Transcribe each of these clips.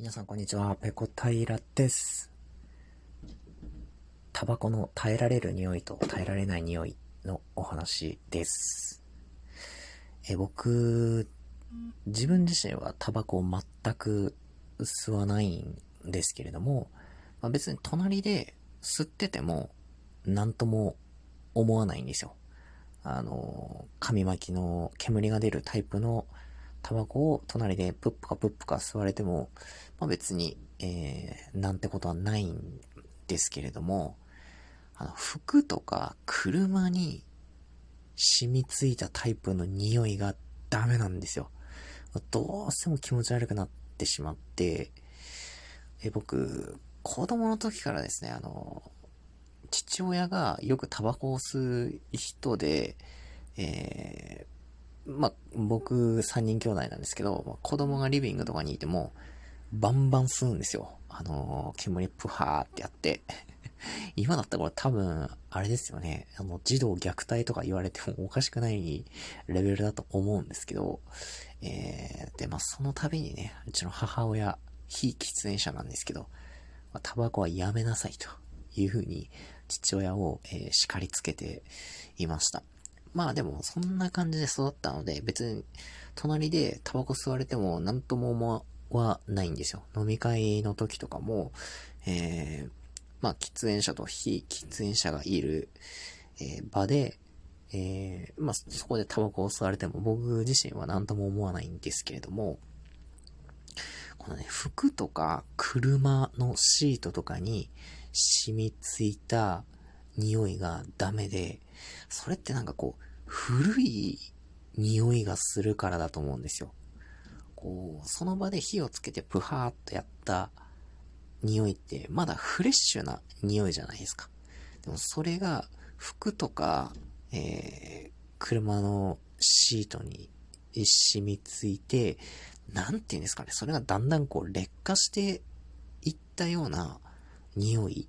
皆さんこんにちは、ペコ平です。タバコの耐えられる匂いと耐えられない匂いのお話です。え僕、自分自身はタバコを全く吸わないんですけれども、まあ、別に隣で吸ってても何とも思わないんですよ。あの、紙巻きの煙が出るタイプのタバコを隣でプップカプップカ吸われても、まあ、別に、えー、なんてことはないんですけれども、あの、服とか車に染みついたタイプの匂いがダメなんですよ。どうしても気持ち悪くなってしまって、え僕、子供の時からですね、あの、父親がよくタバコを吸う人で、えーまあ、僕3人兄弟なんですけど、ま子供がリビングとかにいても、バンバン吸うんですよ。あのー、煙プハーってやって。今だったらこれ多分、あれですよね。あの、児童虐待とか言われてもおかしくないレベルだと思うんですけど、えー、で、まあ、その度にね、うちの母親、非喫煙者なんですけど、まあ、タバコはやめなさいというふうに父親を、えー、叱りつけていました。まあでも、そんな感じで育ったので、別に、隣でタバコ吸われても何とも思わないんですよ。飲み会の時とかも、えー、まあ、喫煙者と非喫煙者がいる、えー、場で、えー、まあ、そこでタバコを吸われても僕自身は何とも思わないんですけれども、このね、服とか車のシートとかに染みついた匂いがダメで、それってなんかこう、古い匂いがするからだと思うんですよ。こう、その場で火をつけてプハーっとやった匂いって、まだフレッシュな匂いじゃないですか。でもそれが服とか、えー、車のシートに染みついて、なんて言うんですかね、それがだんだんこう劣化していったような匂い。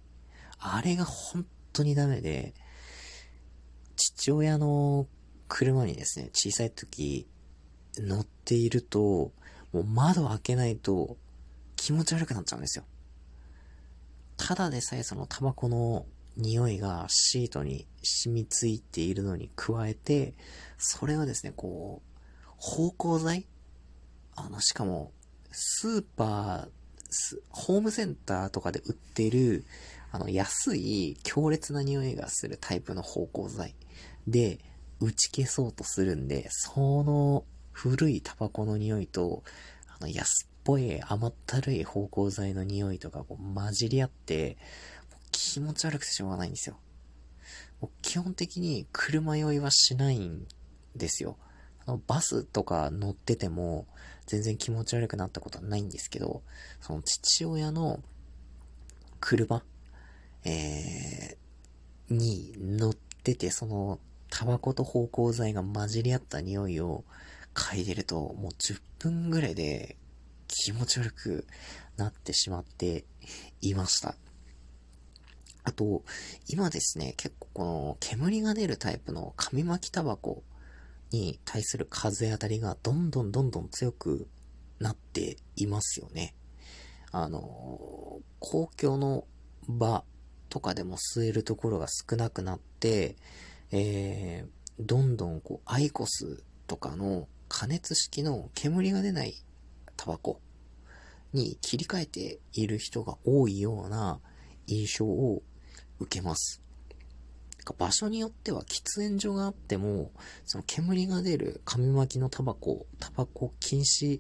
あれが本当にダメで、父親の車にですね、小さい時乗っていると、もう窓開けないと気持ち悪くなっちゃうんですよ。ただでさえそのタバコの匂いがシートに染みついているのに加えて、それをですね、こう、芳香剤？あの、しかも、スーパー、ホームセンターとかで売ってる、あの、安い強烈な匂いがするタイプの芳香剤で打ち消そうとするんで、その古いタバコの匂いと、あの、安っぽい甘ったるい芳香剤の匂いとかこう混じり合って、気持ち悪くてしょうがないんですよ。基本的に車酔いはしないんですよ。あのバスとか乗ってても全然気持ち悪くなったことはないんですけど、その父親の車えー、に乗ってて、その、タバコと芳香剤が混じり合った匂いを嗅いでると、もう10分ぐらいで気持ち悪くなってしまっていました。あと、今ですね、結構この煙が出るタイプの紙巻きタバコに対する風当たりがどんどんどんどん強くなっていますよね。あの、公共の場とかでも吸えるところが少なくなって、えー、どんどんこう、アイコスとかの加熱式の煙が出ないタバコに切り替えている人が多いような印象を受けます。場所によっては喫煙所があっても、その煙が出る紙巻きのタバコ、タバコ禁止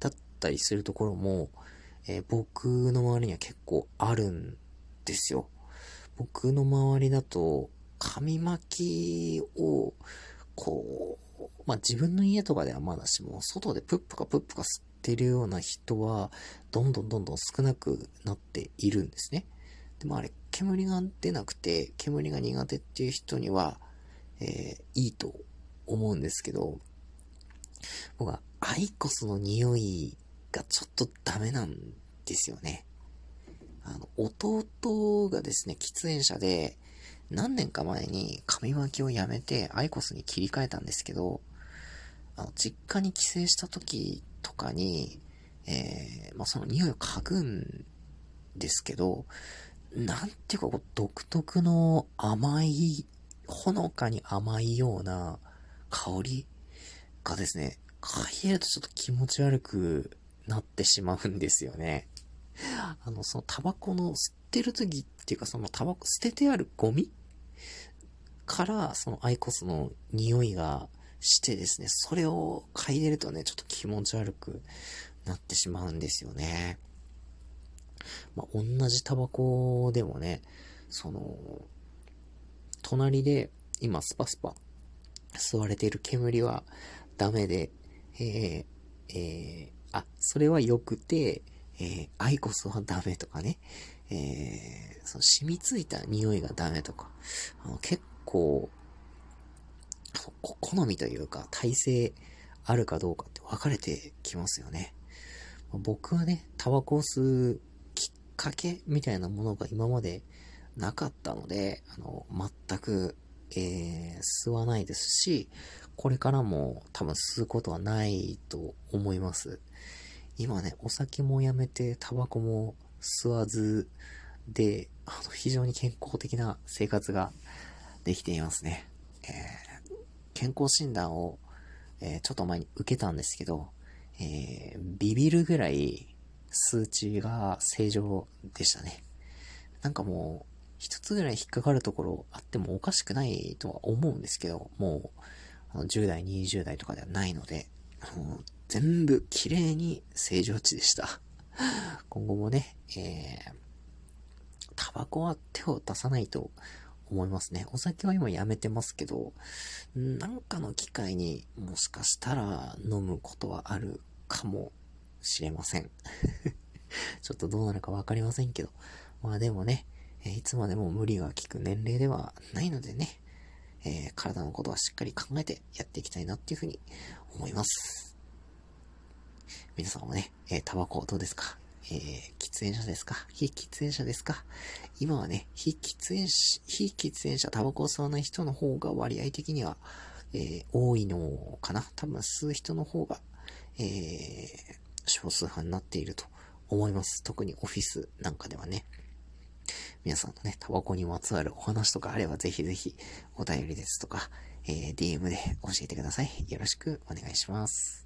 だったりするところも、えー、僕の周りには結構あるんですよ。僕の周りだと、紙巻きを、こう、まあ、自分の家とかではまだしも、外でプップカプップカ吸ってるような人は、どんどんどんどん少なくなっているんですね。でもあれ、煙が出なくて、煙が苦手っていう人には、えー、いいと思うんですけど、僕はアイコスの匂いがちょっとダメなんですよね。あの、弟がですね、喫煙者で、何年か前に紙巻きをやめてアイコスに切り替えたんですけど、あの、実家に帰省した時とかに、えー、まあ、その匂いを嗅ぐんですけど、なんていうかこう、独特の甘い、ほのかに甘いような香りがですね、嗅いでるとちょっと気持ち悪くなってしまうんですよね。あの、そのタバコの吸ってる時っていうか、そのタバコ捨ててあるゴミ？から、そのアイコスの匂いがしてですね、それを嗅いでるとね、ちょっと気持ち悪くなってしまうんですよね。まあ、同じタバコでもね、その、隣で今スパスパ吸われている煙はダメで、えー、えー、あ、それは良くて、えー、アイコスはダメとかね、えー、その染みついた匂いがダメとか、あの結構、好みというか、体制あるかどうかって分かれてきますよね。僕はね、タバコを吸うきっかけみたいなものが今までなかったので、あの、全く、えー、吸わないですし、これからも多分吸うことはないと思います。今ね、お酒もやめて、タバコも吸わずで、あの、非常に健康的な生活ができていますね。えー、健康診断を、えー、ちょっと前に受けたんですけど、えー、ビビるぐらい数値が正常でしたね。なんかもう、一つぐらい引っかかるところあってもおかしくないとは思うんですけど、もう、10代、20代とかではないので、全部綺麗に正常値でした。今後もね、えー、タバコは手を出さないと思いますね。お酒は今やめてますけど、なんかの機会にもしかしたら飲むことはあるかもしれません。ちょっとどうなるかわかりませんけど。まあでもね、えいつまでも無理が効く年齢ではないのでね、えー、体のことはしっかり考えてやっていきたいなっていうふうに思います。皆さんもね、えー、タバコどうですか？えー、喫煙者ですか？非喫煙者ですか？今はね、非喫煙者、非喫煙者、タバコを吸わない人の方が割合的には、えー、多いのかな？多分吸う人の方が、えー、少数派になっていると思います。特にオフィスなんかではね。皆さんのね、タバコにまつわるお話とかあればぜひぜひお便りですとか、えー、DM で教えてください。よろしくお願いします。